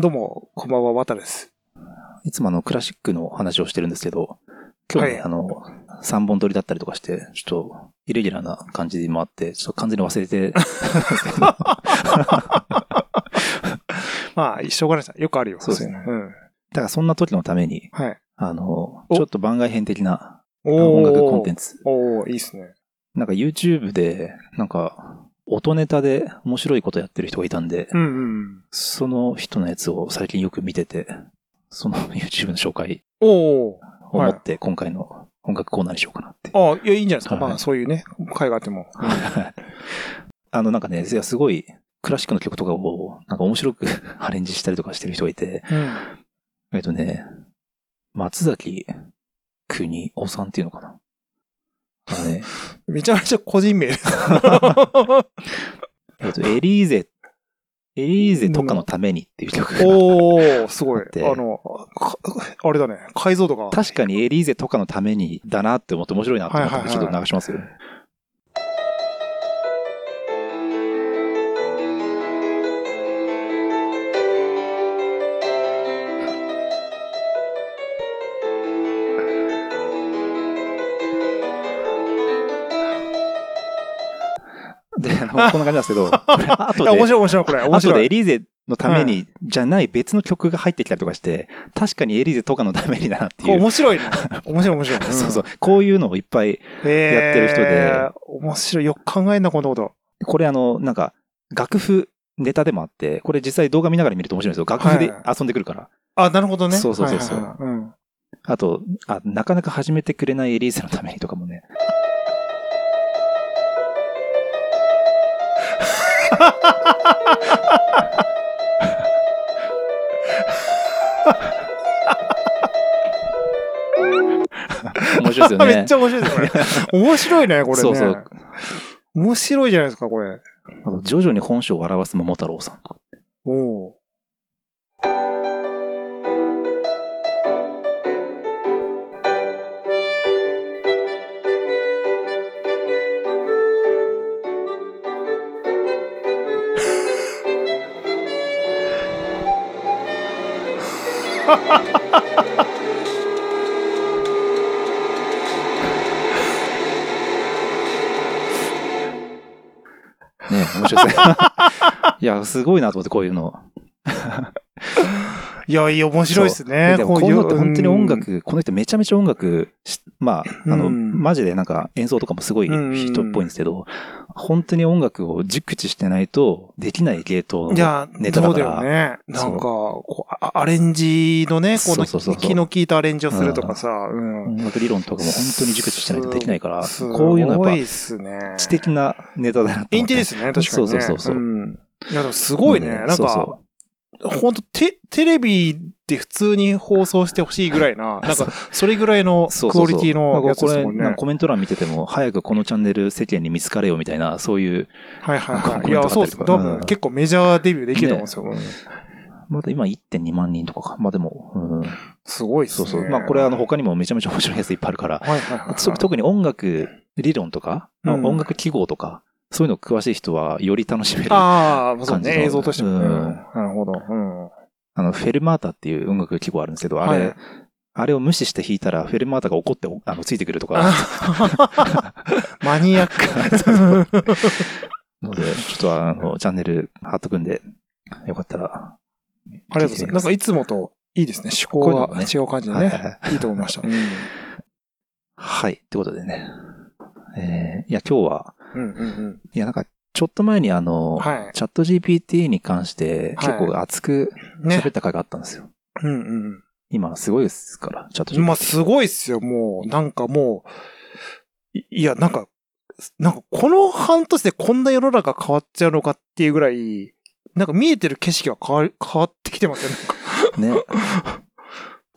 どうも、こんばんは、渡です。いつもあの、クラシックの話をしてるんですけど、今日ね、はいあの、3本撮りだったりとかして、ちょっと、イレギュラーな感じもあって、ちょっと完全に忘れて、まあ、しょうがないです。よくあるよ。そうですねうん。だからそんな時のために、はい。あの、おちょっと番外編的なお音楽コンテンツ。ツ。おーいいっすね。なんか YouTube で、なんか、音ネタで面白いことやってる人がいたんで、うんうん。その人のやつを最近よく見てて、その YouTube の紹介を持って今回の音楽コーナーにしようかなって。ああ、いや、いいんじゃないですか。はいまあ、そういうね、会があっても。あの、なんかね、すごい、クラシックの曲とかを、なんか面白く アレンジしたりとかしてる人がいて、うん。えっとね、松崎国夫さんっていうのかな。あのね、めちゃめちゃ個人名です。えっと、エリーゼ、エリーゼとかのためにっていう曲が。おおすごい。あの、かあれだね、解像度が。確かにエリーゼとかのためにだなって思って面白いなと思って、はいはいはいちょっと流しますよ。で、あの、こんな感じなんですけど、これ後いや、面で、白い面白い、これ。面後白い。でエリーゼのために、じゃない別の曲が入ってきたりとかして、確かにエリーゼとかのためにだなっていう。面白いね。面白い面白い。んそうそう。こういうのをいっぱい、やってる人で。面白い。よく考えんな、こんなこと。これあの、なんか、楽譜ネタでもあって、これ実際動画見ながら見ると面白いんですよ。楽譜ではい遊んでくるから。あ、なるほどね。そうそうそうそう。あとあ、なかなか始めてくれないエリーゼのためにとかもね。面白いですよね。めっちゃ面白いですね、これ。面白いね、これね。そうそう。面白いじゃないですか、これ。あと徐々に本性を表す桃太郎さん。おおね面白いですね。いや、すごいなと思って、こういうの。いや、いや、面白いですね。でもこういうのって本当に音うん楽、この人めちゃめちゃ音楽し、まあ、あの、うんマジでなんか演奏とかもすごい人っぽいんですけど、本当に音楽を熟知してないとできない芸当いや、ネタだからそうだよね。なんか、こうあアレンジのね、この気の利いたアレンジをするとかさ、うん。音楽理論とかも本当に熟知してないとできないから、すこういうのすごいやっっすね。ぱ知的なネタだなって。インテリですね、確かにね。そうそうそういや、でもすごいね。うんなんかそうそ、本当テ、テレビで普通に放送してほしいぐらいな、なんか、それぐらいのクそうそうそうオリティのやつこれ、ですもんね。なんかコメント欄見てても、早くこのチャンネル世間に見つかれよみたいな、そういう、はいはいはい。いや、そうです。多分、うん結構メジャーデビューできると思うんですよ。うんまだ今1.2万人とかか。まあでも、うん、すごいっすね。そうそう。まあこれあの他にもめちゃめちゃ面白いやついっぱいあるから、はいはいはい。そ特に音楽理論とか、うん音楽記号とか、そういうの詳しい人はより楽しめる。ああ、そうね。映像としてもね。うんなるほど。うん。あの、フェルマータっていう音楽記号あるんですけど、あれ、はいあれを無視して弾いたら、フェルマータが怒って、あの、ついてくるとか、あ マニアック。ので、ちょっとあの、チャンネル貼っとくんで、よかったら。ありがとうございます。なんかいつもといいですね。思考が違う感じではいはいはね。いいと思いました。うんはい。ってことでね。えー、いや、今日は、うんうんいや、なんか、ちょっと前にあの、はいチャット GPT に関してはい結構熱く喋。った回があったんですよ。うん今すごいですから、チャットうん。GPT。まあ、すごいっすよ。もう、なんかもう、いいや、なんか、なんかこの半年でこんな世の中変わっちゃうのかっていうぐらい、なんか見えてる景色が変わり変わってきてますよね。ね。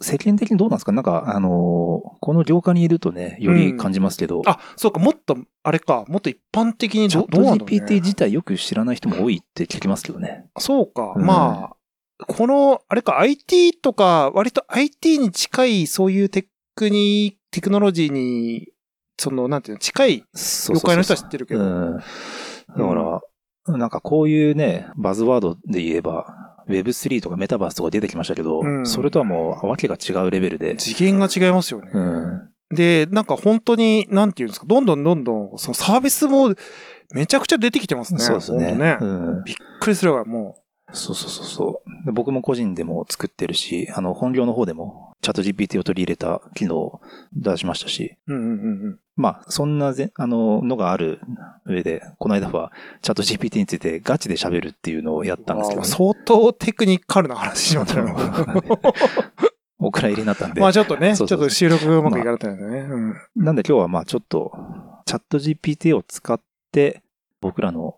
世間的にどうなんですか？なんか、あのーこの業界にいるとね、より感じますけど、あ、そうか、もっと、あれか、もっと一般的にどどうなんだろう GPT ね。自体よく知らない人も多いって聞きますけどね。そうか、うんまあ、この、あれか、IT とか、割と IT に近い、そういうテクニ、テクノロジーに、その、なんていうの、近い業界の人は知ってるけど。うん。だから、なんかこういうね、バズワードで言えば、Web3 とかメタバースとか出てきましたけど、うんそれとはもうわけが違うレベルで。次元が違いますよね。うん。で、なんか本当に、なんていうんですか、どんどんどんどん、そのサービスもめちゃくちゃ出てきてますね。そうですね。ねうん。びっくりするぐらい、もそうそうそうそうで。僕も個人でも作ってるし、あの、本業の方でも、チャット GPT を取り入れた機能を出しましたし、う。うんうんうんうん。まあ、そんなぜ、あの、のがある上で、この間は、チャット GPT についてガチで喋るっていうのをやったんですけど、ね。相当テクニカルな話しましたね。お蔵入りにな ったんで。まあちょっとね、そうそうちょっと収録がうまくいかなかったんですね。うん。なんで今日はまあちょっと、チャット GPT を使って、僕らの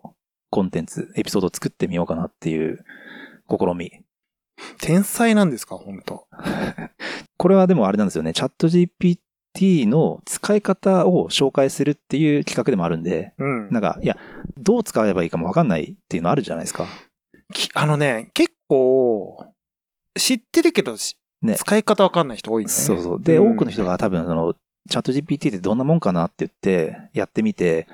コンテンツ、エピソードを作ってみようかなっていう試み。天才なんですか、本当 これはでもあれなんですよね。チャット GPT の使い方を紹介するっていう企画でもあるんで、うん。なんか、いや、どう使えばいいかもわかんないっていうのあるじゃないですか。きあのね、結構、知ってるけど、しね使い方わかんない人多いんだよね。そうそう。で、ん多くの人が多分その、チャット GPT ってどんなもんかなって言って、やってみて、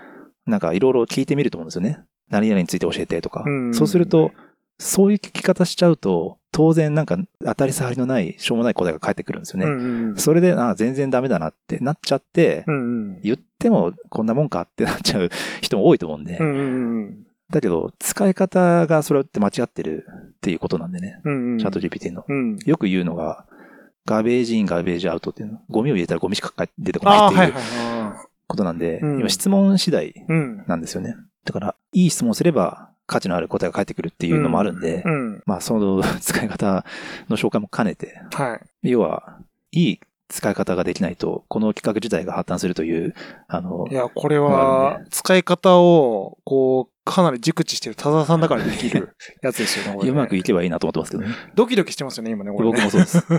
なんかいろいろ聞いてみると思うんですよね。何々について教えてとか。うんそうすると、そういう聞き方しちゃうと、当然なんか当たり障りのない、しょうもない答えが返ってくるんですよね。うんうんそれで、あ全然ダメだなってなっちゃって、うんうん。言ってもこんなもんかってなっちゃう 人も多いと思うんで。うんうんだけど、使い方がそれって間違ってるっていうことなんでね。うんうん。チャット GPT の。うん。よく言うのが、ガーベージイン、ガーベージアウトっていうの。ゴミを入れたらゴミしか出てこないああ、っていうはいはいはい。ことなんで、うん今質問次第うん。なんですよね。だから、いい質問すれば価値のある答えが返ってくるっていうのもあるんで、うん。まあその使い方の紹介も兼ねて、はい。要は、いい使い方ができないと、この企画自体が破綻するという、あのい、や、これまあは、使い方を、こう、かなり熟知してる多田さんだからできるやつですよね うまくいけばいいなと思ってますけどね。ドキドキしてますよね、今ね、これね。僕もそうです。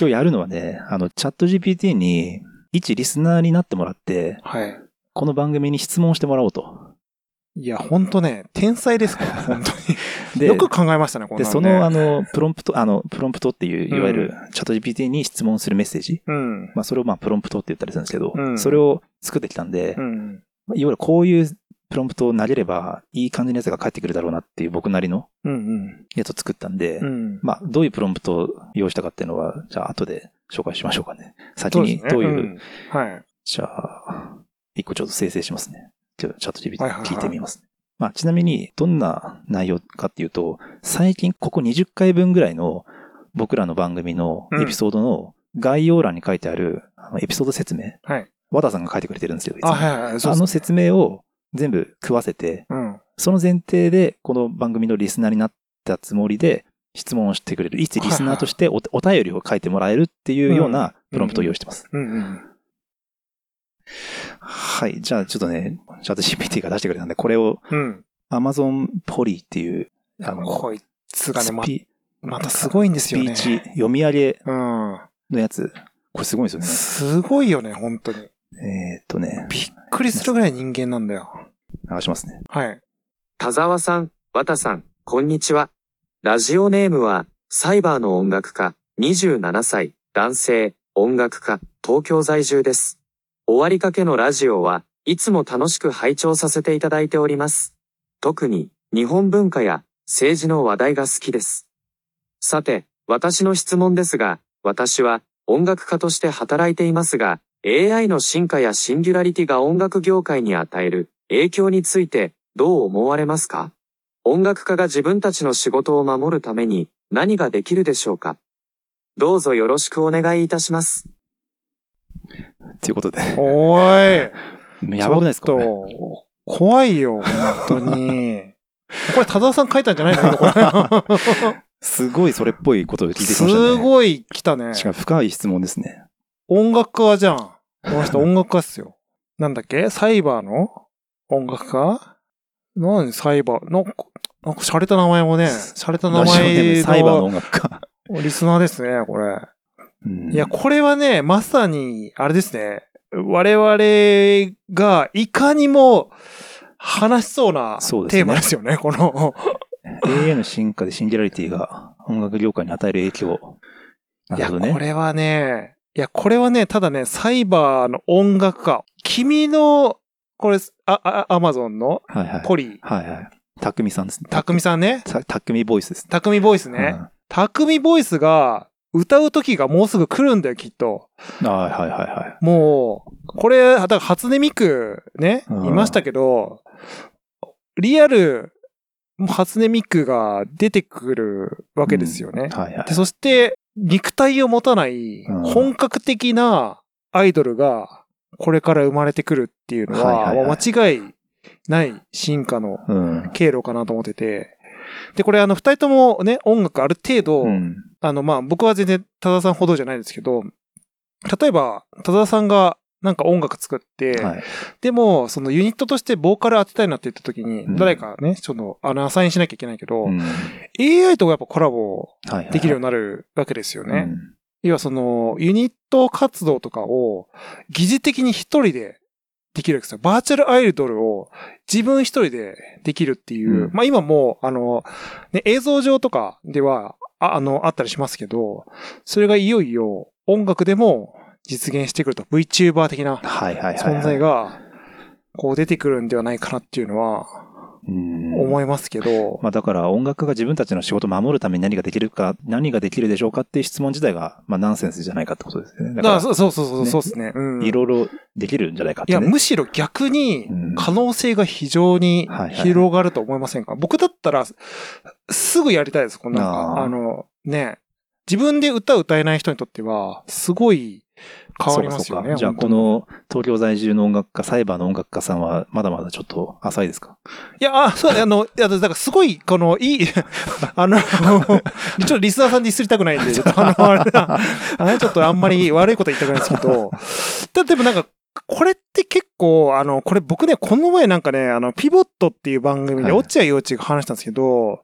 今日やるのはね、あの、チャット GPT に、一リスナーになってもらって、はい。この番組に質問してもらおうと。いや、ほんとね、天才ですから、本当に。で、よく考えましたね、この、ね。その、あの、プロンプト、あの、プロンプトっていう、うんいわゆる、チャット GPT に質問するメッセージ。うん。まあ、それをまあ、プロンプトって言ったりするんですけど、うんそれを作ってきたんで、うん。まあいわゆるこういうプロンプトを投げれば、いい感じのやつが返ってくるだろうなっていう僕なりのうん。やつを作ったんで、うん。まあ、どういうプロンプトを用意したかっていうのは、じゃあ、後で紹介しましょうかね。先にどういう、んはい。じゃあ、一個ちょっと生成しますね。じゃあ、チャット GPT 聞いてみますね。まあ、ちなみに、どんな内容かっていうと、最近ここ20回分ぐらいの僕らの番組のエピソードの概要欄に書いてある、あのエピソード説明、はい。和田さんが書いてくれてるんですけど、いつもあ、はいはいはい。そうあの説明を全部食わせて、うん。その前提でこの番組のリスナーになったつもりで質問をしてくれる。一リスナーとしておお便りを書いてもらえるっていうようなプロンプトを用意してます。はい。じゃあちょっとね、チャット GPT が出してくれたんで、これをうん。Amazon ポリっていう、あの、こいつがね、ままたすごいんですよね。スピーチ読み上げうん。のやつ。これすごいですよね。すごいよね、本当に。えーっとね、びっくりするぐらい人間なんだよ。流しますね。はい。田沢さん、綿さん、こんにちは。ラジオネームは、サイバーの音楽家、27歳、男性、音楽家、東京在住です。終わりかけのラジオはいつも楽しく拝聴させていただいております。特に、日本文化や政治の話題が好きです。さて、私の質問ですが、私は音楽家として働いていますが、AI の進化やシンギュラリティが音楽業界に与える影響についてどう思われますか？音楽家が自分たちの仕事を守るために何ができるでしょうか？どうぞよろしくお願いいたします。ということで。おーい。やばくないですか、ちょっと、怖いよ、本当に。これ、多田さん書いたんじゃないの？こ れすごいそれっぽいことを聞いてきましたね。すごい来たね。しかも深い質問ですね。音楽家じゃん。この人音楽家っすよ。なんだっけ？サイバーの？音楽家？何？サイバー？の、なんか洒落た名前もね、洒落た名前ムサイバーのの音楽家。リスナーですね、これ。うんいや、これはね、まさに、あれですね。我々がいかにも話しそうなテーマですよね、この。AI の進化でシンギュラリティが音楽業界に与える影響。ないるや、ほどね。これはね、いや、これはね、ただね、サイバーの音楽家。君の、これ、あ、あ、アマゾンの？はいはい。ポリ。はいはい。たくみさんですね。たくみさんね。たたくみボイスですね。たくみボイスね。たくみボイスが歌う時がもうすぐ来るんだよ、きっと。はいはいはいはい。もう、これ、だから初音ミクね、うんいましたけど、リアル、初音ミクが出てくるわけですよね。はいはいで。そして、肉体を持たないうん本格的なアイドルがこれから生まれてくるっていうのは、間違いない進化のうん。経路かなと思ってて。で、これあの、二人ともね、音楽ある程度、うん。あの、まあ、僕は全然、多田さんほどじゃないですけど、例えば、多田さんがなんか音楽作って、はい。でも、そのユニットとしてボーカル当てたいなって言った時に、うん誰かね、ちょっと、あの、アサインしなきゃいけないけど、うん。AI とやっぱコラボはいはいはい。できるようになるわけですよね。うん要はその、ユニット活動とかを疑似的に一人でできるわけですよ。バーチャルアイドルを自分一人でできるっていう。うんまあ今もう、あの、ね、映像上とかでは、ああの、あったりしますけど、それがいよいよ音楽でも実現してくると VTuber 的な。存在が、こう出てくるんではないかなっていうのはうん、思いますけど、まあだから音楽が自分たちの仕事を守るために何ができるか、何ができるでしょうかっていう質問自体が、まあナンセンスじゃないかってことですよね。だからそうそうそうそう、ねそうですね。うん。ら、いろいろできるんじゃないかっいや、てね。むしろ逆にうん可能性が非常に広がると思いませんか、僕だったら、すぐやりたいです。こんか、あーあの、ね、自分で歌歌えない人にとっては、すごい変わりますよね。じゃあこの東京在住の音楽家、サイバーの音楽家さんはまだまだちょっと浅いですか？いや、あ、そう、あの、いや、だからすごい、この、いい、あの、ちょっとリスナーさんディスりたくないんで、ちょっとあの、あれちょっとあんまり悪いこと言いたくないんですけど、だでもなんか、これって結構、あの、これ僕ね、この前なんかね、あの、ピボットっていう番組で、はい落合陽一が話したんですけど、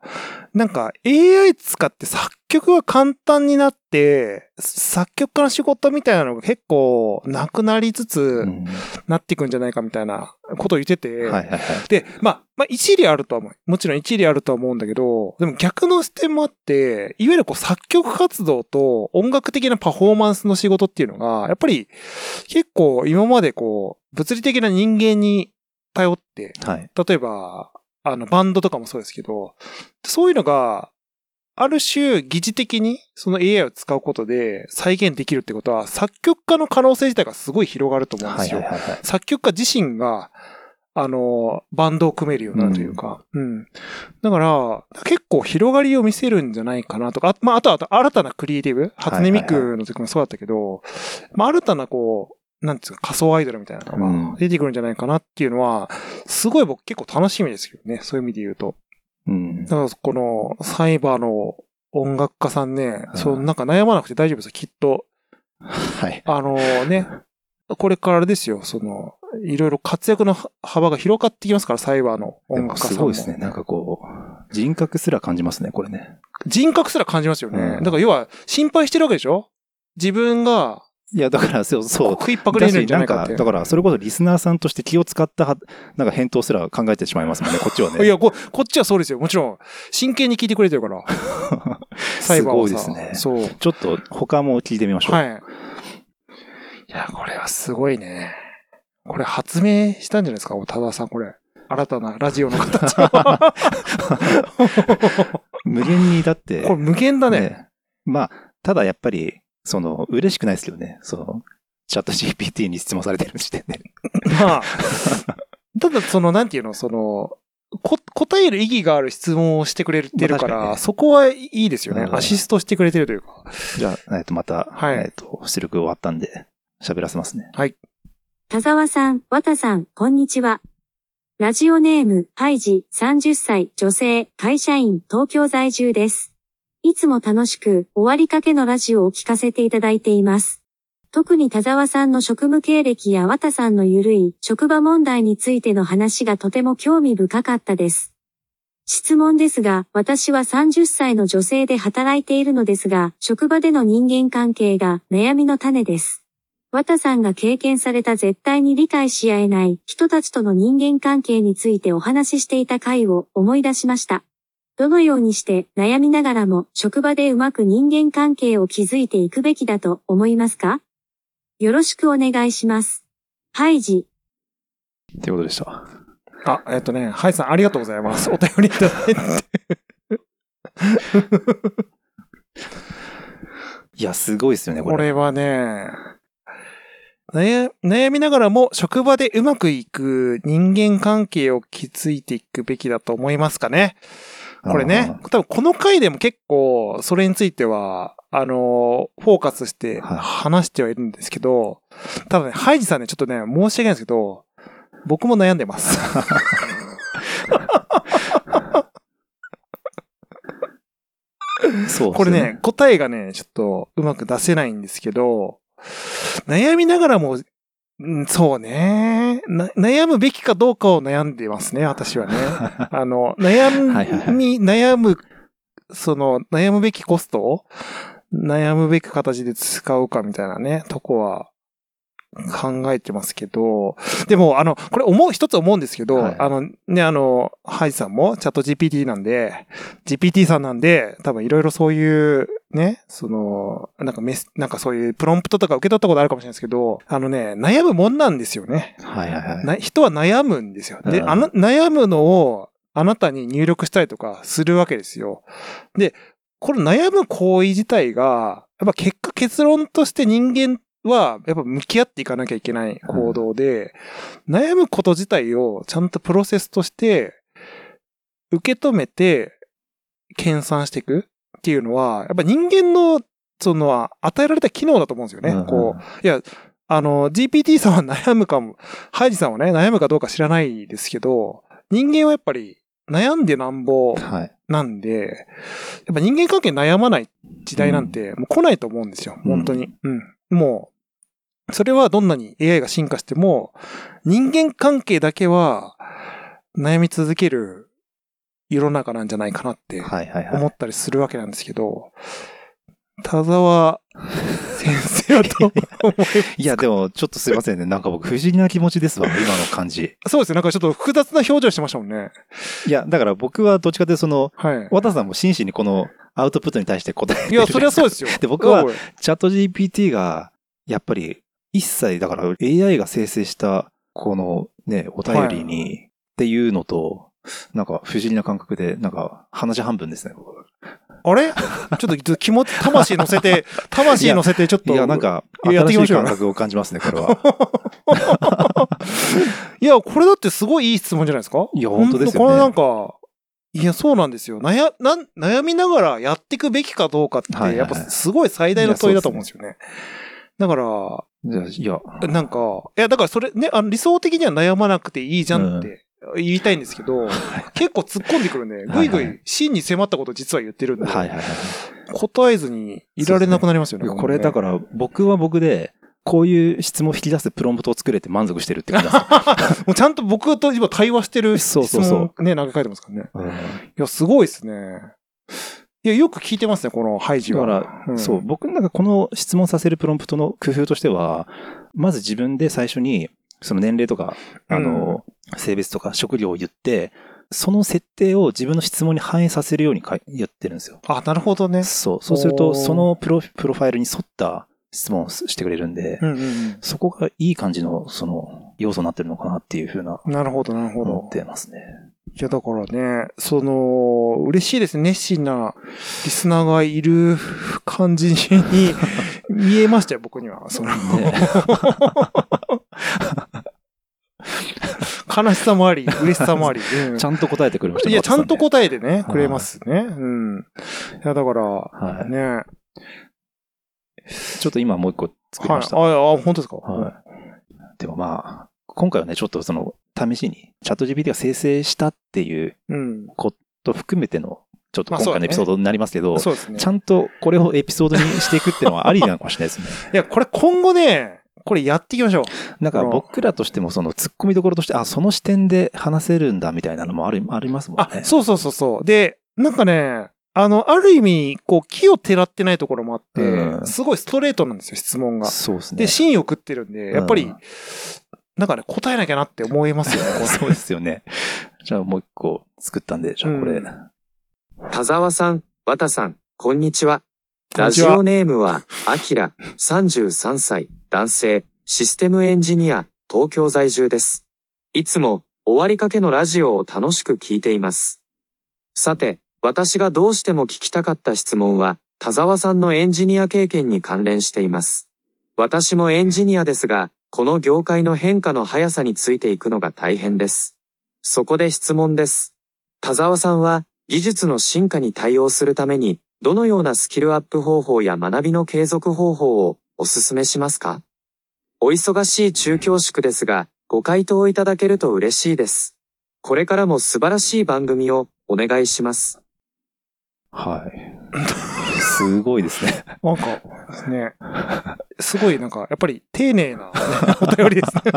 なんか AI 使って作曲が簡単になって、作曲家の仕事みたいなのが結構なくなりつつうんなっていくんじゃないかみたいなことを言ってて、はいはいはい。で、まあ、まあ、一理あるとは思う。もちろん一理あるとは思うんだけど、でも逆の視点もあって、いわゆるこう作曲活動と音楽的なパフォーマンスの仕事っていうのが、やっぱり結構今までこう、物理的な人間に頼って、はい。例えば、あの、バンドとかもそうですけど、そういうのが、ある種、疑似的にその AI を使うことで再現できるってことは、作曲家の可能性自体がすごい広がると思うんですよ。はいはいはいはい。作曲家自身が、あの、バンドを組めるようになるというか、うん。だから、結構広がりを見せるんじゃないかなとか、あまあ、あとは新たなクリエイティブ、初音ミクの時もそうだったけど、まあ、新たなこう、なんつうか仮想アイドルみたいなのうんが出てくるんじゃないかなっていうのは、すごい僕結構楽しみですけどね、そういう意味で言うと。うん。だから、この、サイバーの音楽家さんね、うんそう、なんか悩まなくて大丈夫ですよ、きっと。はい。あのね、これからですよ、その、いろいろ活躍の幅が広がってきますから、サイバーの音楽家さんも。すごいですね。なんかこう、人格すら感じますね、これね。人格すら感じますよね。うんだから要は、心配してるわけでしょ？自分が、いや、だから、そう、そう。食いっぱぐれるんじゃないか。だから、それこそリスナーさんとして気を使ったは、なんか返答すら考えてしまいますもんね、こっちはね。いやこ、こっちはそうですよ。もちろん、真剣に聞いてくれてるから。すごいですね。そう。ちょっと他も聞いてみましょう。はい。いや、これはすごいね。これ発明したんじゃないですか、多田さん、これ。新たなラジオの形を。無限にだって。これ無限だね。まあ、ただやっぱり、その、嬉しくないですけどね。その、チャット GPT に質問されてる時点で。まあ、ただその、なんていうの、その、こ答える意義がある質問をしてくれてるから、まあ確かにねそこはいいですよね。うんアシストしてくれてるというか。じゃあ、えっと、また、はいえっと、出力終わったんで、喋らせますね。田沢さん、綿さん、こんにちは。ラジオネーム、ハイジ、30歳、女性、会社員、東京在住です。いつも楽しく、終わりかけのラジオを聞かせていただいています。特に田沢さんの職務経歴や綿さんのゆるい職場問題についての話がとても興味深かったです。質問ですが、私は30歳の女性で働いているのですが、職場での人間関係が悩みの種です。綿さんが経験された絶対に理解し合えない人たちとの人間関係についてお話ししていた回を思い出しました。どのようにして悩みながらも職場でうまく人間関係を築いていくべきだと思いますか？よろしくお願いします。ハイジ。ってことでした。あ、えっ、とね、ハイさんありがとうございます。お便りいただいて。いや、すごいですよね、これ。これはね、悩悩みながらも職場でうまくいく人間関係を築いていくべきだと思いますかね。これね、多分この回でも結構それについては、あの、フォーカスしてはい。話してはいるんですけど、ただね、ハイジさんね、ちょっとね、申し訳ないんですけど、僕も悩んでます。そうですよこれね、、答えがね、ちょっとうまく出せないんですけど、悩みながらも、うんそうねな悩むべきかどうかを悩んでますね、私はね。あの、悩はいはいはいみ、悩む、その、悩むべきコストを悩むべき形で使うかみたいなね、とこは考えてますけど、でも、あの、これ思う、一つ思うんですけど、はいあの、ね、あの、ハイジさんもチャット GPT なんで、GPT さんなんで、多分いろいろそういう、ね、その、なんかメス、なんかそういうプロンプトとか受け取ったことあるかもしれないですけど、あのね、悩むもんなんですよね。はいはいはい。な人は悩むんですよ。で、うんあの、悩むのをあなたに入力したりとかするわけですよ。で、この悩む行為自体が、やっぱ結果結論として人間はやっぱ向き合っていかなきゃいけない行動で、悩むこと自体をちゃんとプロセスとして受け止めて研鑽していくっていうのは、やっぱ人間のその与えられた機能だと思うんですよね。うんこう、いや、あの、GPT さんは悩むかも、ハイジさんはね、悩むかどうか知らないですけど、人間はやっぱり悩んでなんぼはい。なんで、やっぱ人間関係悩まない時代なんてもう来ないと思うんですよ。本当に。うん。もう、それはどんなに AI が進化しても、人間関係だけは悩み続ける世の中なんじゃないかなって。思ったりするわけなんですけど、田沢先生はどう思いますいや、でも、ちょっとすいませんね。なんか僕、不思議な気持ちですわ、今の感じ。そうですね。なんかちょっと複雑な表情してましたもんね。いや、だから僕はどっちかというと、その、はい。渡さんも真摯にこのアウトプットに対して答えてる。いや、それはそうですよ。で僕はチャット GPT が、やっぱり、一切、だから AI が生成した、このね、お便りに、っていうのと、なんか不思議な感覚で、なんか話半分ですね。僕あれ？ちょっと気持ち、魂乗せて、魂乗せてちょっと。いや、なんか、やってましょうよ感覚を感じますね、これは。いや、これだってすごいいい質問じゃないですか？いや本当ですよねこれなんか、いや、そうなんですよ。悩、なん悩みながらやっていくべきかどうかって、やっぱすごい最大の問いだと思うんですよね。だから、いや、なんか、いや、だからそれね、あの理想的には悩まなくていいじゃんって言いたいんですけど、結構突っ込んでくるんで、ぐいぐはいはい真に迫ったことを実は言ってるんで、はいはいはい。答えずにいられなくなりますよね。これだから、僕は僕で、こういう質問を引き出すプロンプトを作れて満足してるって感じです。もうちゃんと僕と今対話してる質そうそうそう問ね、投げかけてますからね。うんいや、すごいですね。いや、よく聞いてますね、このハイジだかは。ら、んそう、僕なんかこの質問させるプロンプトの工夫としては、まず自分で最初に、その年齢とか、あの、性別とか職業を言って、その設定を自分の質問に反映させるようにか言ってるんですよ。あ、なるほどね。そう。そうすると、そのプロプロファイルに沿った質問をしてくれるんで、うんうんそこがいい感じの、その、要素になってるのかなっていうふうな、うん。なるほど、なるほ思っど。てますね。いや、だからね、その、嬉しいですね。熱心なリスナーがいる 感じに 見えましたよ、僕には。その、ね悲しさもあり、嬉しさもあり。うんちゃんと答えてくれましたねいや、ちゃんと渡答えてね、いくれますね。うん。いや、だから、はい。ね。ちょっと今もう一個作りはい。ました。あ、あ、本当ですか？はい。でもまあ、今回はね、ちょっとその、試しに、チャット GPT が生成したっていううん。こと含めての、ちょっと今回のエピソードになりますけど、そうですね。ちゃんとこれをエピソードにしていくっていうのはありなのかもしれないですね。いや、これ今後ね、これやっていきましょう。なんか僕らとしてもその突っ込みどころとして、あ、その視点で話せるんだみたいなのもある、ありますもんあね、。そうそうそうそう。で、なんかね、あの、ある意味、こう、木をてらってないところもあって、うんすごいストレートなんですよ、質問が。そうですね。で、芯を食ってるんで、やっぱりうん、なんかね、答えなきゃなって思いますよね。そうですよね。じゃあもう一個作ったんで、じゃあこれ。うん田沢さん、綿さん、こんにちは。ラジオネームは、アキラ、33歳、男性、システムエンジニア、東京在住です。いつも、終わりかけのラジオを楽しく聞いています。さて、私がどうしても聞きたかった質問は、田沢さんのエンジニア経験に関連しています。私もエンジニアですが、この業界の変化の速さについていくのが大変です。そこで質問です。田沢さんは、技術の進化に対応するために、どのようなスキルアップ方法や学びの継続方法をお勧めしますか？お忙しい中京宿ですが、ご回答いただけると嬉しいです。これからも素晴らしい番組をお願いします。はい。すごいですね。なんか、ね、すごいなんか、やっぱり丁寧な、ね、お便りですね。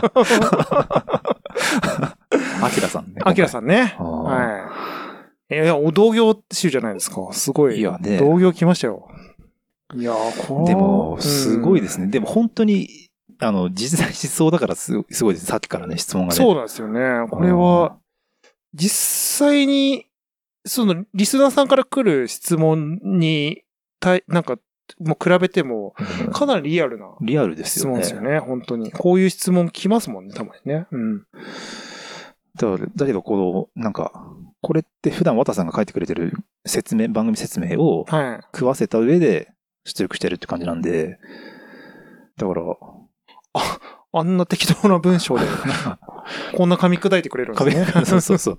アキラさんね。アキラさんね。はい。いや、お同業集じゃないですか。すごい。いやね同業来ましたよ。いやー、こでも、すごいですね。ね。でも本当に、あの、実在しそうだからすすごいです。さっきからね、質問がね。そうなんですよね。これは、実際に、その、リスナーさんから来る質問に、たいなんか、もう比べても、うんかなりリアルなリアルです質よね。問ですよね。本当に。こういう質問来ますもんね、たまにね。うん。だだけど、この、なんか、これって普段綿さんが書いてくれてる説明、番組説明をはい。食わせた上で出力してるって感じなんで、だから、あんな適当な文章で、こんな噛み砕いてくれるんですね。そうそうそう。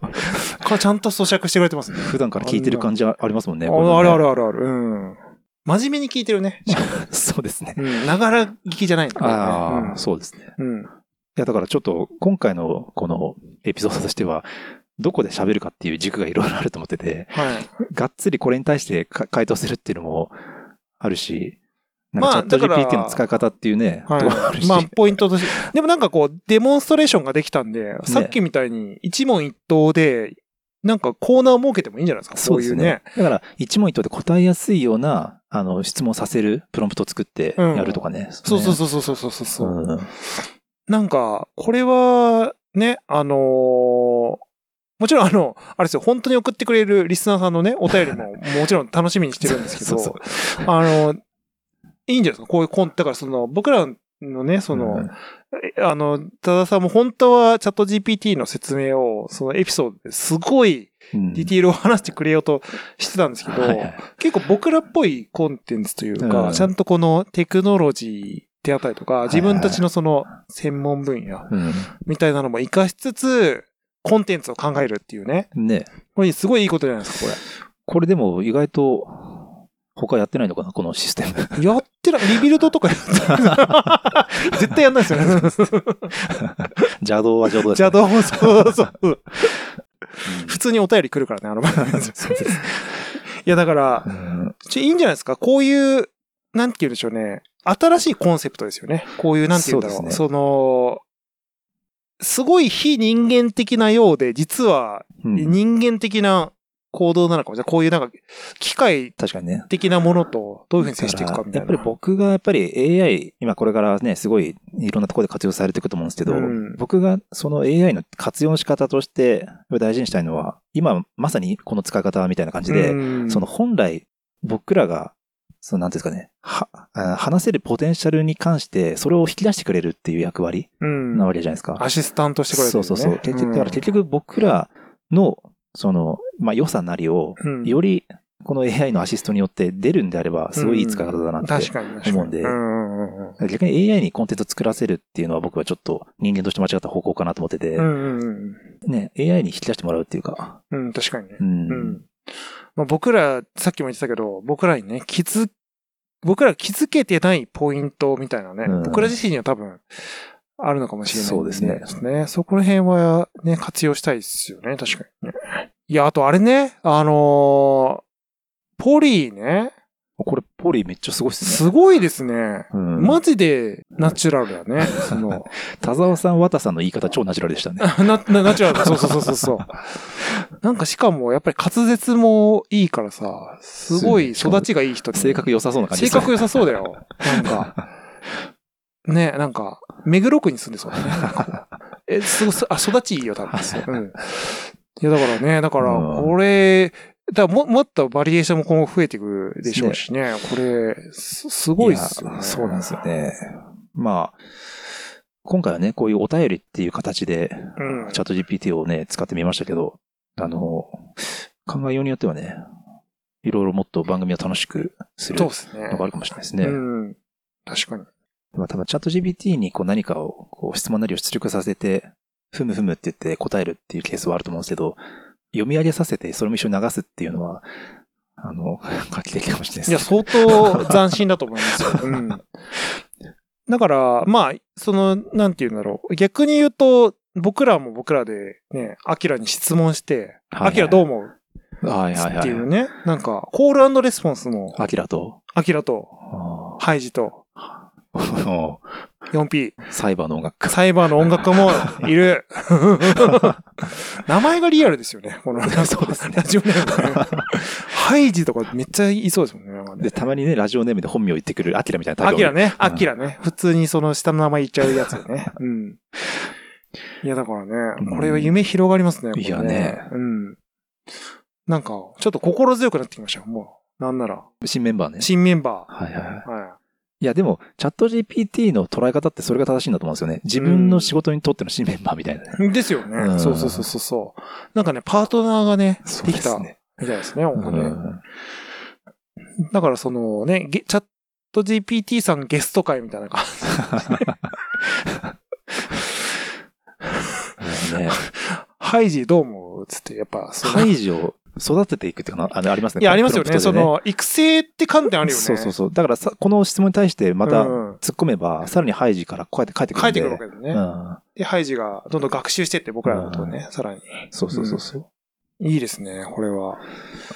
かちゃんと咀嚼してくれてますね。普段から聞いてる感じはありますもんね。あねあるあるあるある。うん。真面目に聞いてるね。そうですね。うん。ながら聞きじゃないねああ、そうですね。うん。いや、だからちょっと、今回のこのエピソードとしては、どこで喋るかっていう軸がいろいろあると思ってて、はい。がっつりこれに対してか回答するっていうのもあるし、まあかチャット GPT の使い方っていうね、ところあまあ、ポイントとして。でもなんかこう、デモンストレーションができたんで、さっきみたいに一問一答で、なんかコーナーを設けてもいいんじゃないですか。そうですね。だから、一問一答で答えやすいような、あの、質問させるプロンプトを作ってやるとかね。そうそうそそうそうそうそうそう。うん。なんか、これは、ね、あのーもちろんあの、あれですよ、本当に送ってくれるリスナーさんのね、お便りももちろん楽しみにしてるんですけど、そうそうあの、いいんじゃないですか、こういうコン、だからその、僕らのね、その、うん。えあの、多田さんも本当はチャット GPT の説明を、そのエピソードですごいうん。ディティールを話してくれようとしてたんですけど、はいはい結構僕らっぽいコンテンツというか、うん。ちゃんとこのテクノロジーであったりとか、自分たちのその専門分野うん。みたいなのも活かしつつ、コンテンツを考えるっていうね。ね。これすごいいいことじゃないですか、ここれでも意外と、他やってないのかなこのシステム。れ。やってない、リビルドとかやってない。絶対やんないですよね。邪道は邪道です、邪道もそうそう。うん普通にお便り来るからね、あの番組。いそうです。や、だからう、んいいんじゃないですか？こういう、なんて言うんでしょうね。新しいコンセプトですよね。こういう、なんて言うんだろう。そうですその、すごい非人間的なようで、実はうん人間的な行動なのかも。じゃあこういうなんか、機械確かにね。的なものとどういうふうに接していくかみたいな。やっぱり僕がやっぱり AI、今これからね、すごいいろんなところで活用されていくと思うんですけど、うん僕がその AI の活用の仕方として大事にしたいのは、今まさにこの使い方みたいな感じで、うんその本来僕らが、そのなんていうんですかね、は、あ話せるポテンシャルに関して、それを引き出してくれるっていう役割うんなわけじゃないですか。アシスタントしてくれる、ね。そうそうそう。だから結局僕らの、その、まあ、良さなりを、うんより、この AI のアシストによって出るんであれば、すごいいい使い方だなって。思うんで逆に AI にコンテンツを作らせるっていうのは僕はちょっと人間として間違った方向かなと思ってて、ね、AI に引き出してもらうっていうか、うん。うん、確かにね。うん。うん。まあ、僕ら、さっきも言ってたけど、僕らにね、気づ、僕ら気づけてないポイントみたいなね、うん僕ら自身には多分、あるのかもしれないんそうですねね。そこら辺はね、活用したいですよね、確かにね。いや、あとあれね、あのーポリーね、これ、ポリめっちゃすごいっすね。すごいですね。うん。マジでナチュラルだね。その、田沢さん、綿さんの言い方超ナチュラルでしたね。な、な、ナチュラルだ。そうそうそうそうそう。なんかしかも、やっぱり滑舌もいいからさ、すごい育ちがいい人で性格良さそうな感じ性格良さそうだよ。なんか、ね、なんか、目黒区に住んでそうだね。え、すごい、あ、育ちいいよ、多分。うん。いや、だからね、だから、うんこれ、だも、もっとバリエーションも今後増えていくでしょうしね。これ、すすごいっすよね。やそうなんですよね。まあ、今回はね、こういうお便りっていう形で、うん。チャット GPT をね、使ってみましたけど、あの、考えようによってはね、いろいろもっと番組を楽しくするのそうですね。があるかもしれないですね。うん。確かに。まあ多分チャット GPT にこう何かをこう質問なりを出力させて、ふむふむって言って答えるっていうケースはあると思うんですけど、読み上げさせてそれも一緒に流すっていうのは、あの、画期的かもしれないですいや、相当斬新だと思いますよ。うん。だから、まあ、その、なんて言うんだろう。逆に言うと、僕らも僕らでね、アキラに質問して、はいはいアキラどう思う？はいはいっていうはい。ね。なんか、コールレスポンスも、アキラと、アキラと、あハイジと、ー 4P、サイバーの音楽家。サイバーの音楽家もいる。名前がリアルですよね。この、そうですねラジオネームね。ハイジとかめっちゃいそうですもんねね。で、たまにね、ラジオネームで本名言ってくるアキラみたいなね。アキラね。うんアキラね。普通にその下の名前言っちゃうやつよね。うん。いや、だからね、これは夢広がりますね。これいやねうん。なんか、ちょっと心強くなってきましたよ。もう。なんなら。新メンバーね。新メンバはいはいはい。ー。はいや、でも、チャット GPT の捉え方ってそれが正しいんだと思うんですよね。自分の仕事にとっての新メンバーみたいなね。い。ですよね。うんそうそうそうそうそう。なんかね、パートナーがね、できたみね。たいですね、本当ね。うんだからそのね、ゲチャット GPT さんゲスト会みたいな感じ。ね、ハイジどう思う？つって、やっぱ、その排除を育てていくっていうかな、あのありますね。いや、ありますよね。プロンプトでその、育成って観点あるよね。そうそうそう。だからさ、この質問に対してまたうん突っ込めば、さらにハイジからこうやって帰ってくるんで。書いてくるわけだよね。うん。で、ハイジがどんどん学習してって僕らのことをね、さらに。そうそうそうそう。いいですね、これは。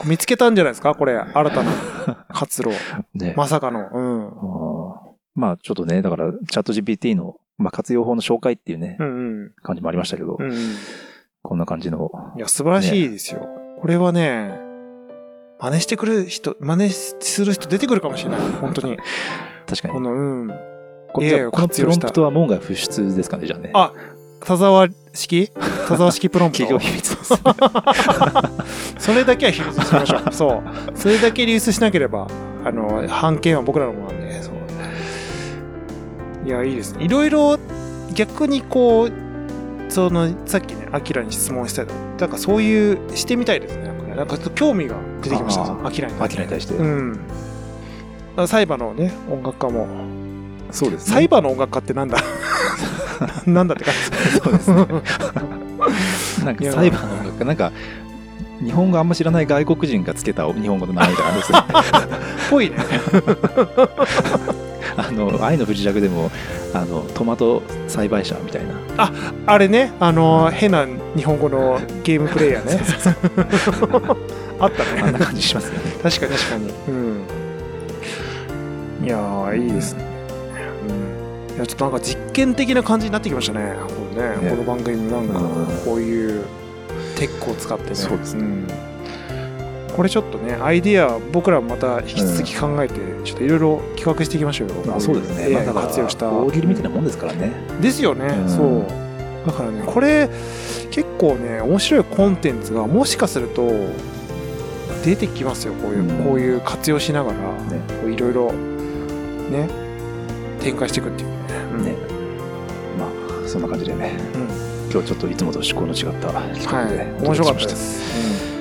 見つけたんじゃないですか？これ、新たな 活路。ね。まさかの。うん。うんまあ、ちょっとね、だから、チャット GPT の、まあ、活用法の紹介っていうね、うんうん。感じもありましたけど、うんうん。こんな感じの、いや、素晴らしいですよ。これはね、真似してくる人、真似する人出てくるかもしれない。本当に。確かに。この、うん。こいやこのプロンプトは門外不出ですかね、じゃあね。あ田沢式？田沢式プロンプト？企業秘密です。それだけは秘密にしましょう。そう。それだけ流出しなければ、あの、判権は僕らのものなんで、そう。いや、いいですね。いろいろ、逆にこう、その、さっきね、アキラに質問したりとか、なんかそういう、してみたいですね。なんかね、なんかちょっと興味が出てきました、アキラに。対して。うん。あサイバーのね、音楽家も。そうですサイバーの音楽家ってなんだ？なんだって感じそうですね。なんか、サイバーの音楽家、なんか、日本語あんま知らない外国人がつけた日本語の名前みたいなのあるんですよ。ぽいね。あの、愛の不時着でも、あの、トマト栽培者みたいな。あれね、あの、変な日本語のゲームプレイヤーね。あったね。あんな感じしますよね。確かに確かに。うん。いやー、いいですね。うん。いや、ちょっとなんか実験的な感じになってきましたね。このね、ねこの番組もなんかうん、こういうテックを使ってね。そうですねんこれちょっとね、アイディア、僕らもまた引き続き考えて、ちょっといろいろ企画していきましょうよ。まあ、そうですね。活用した。大喜利みたいなもんですからね。ですよね、うん。そう。だからねこれ結構ね面白いコンテンツがもしかすると出てきますよ。こういう、うん。こういう活用しながら、いろいろね展開していくっていう。ねね。まあ、そんな感じでね。今日ちょっといつもと趣向の違った企画ではい。面白かったです、うん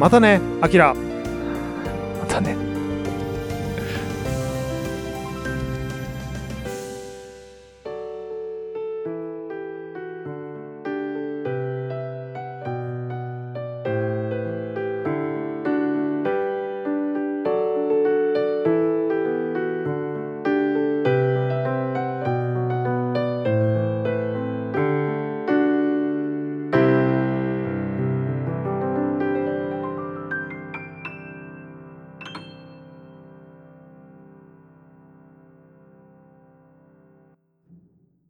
またねあきら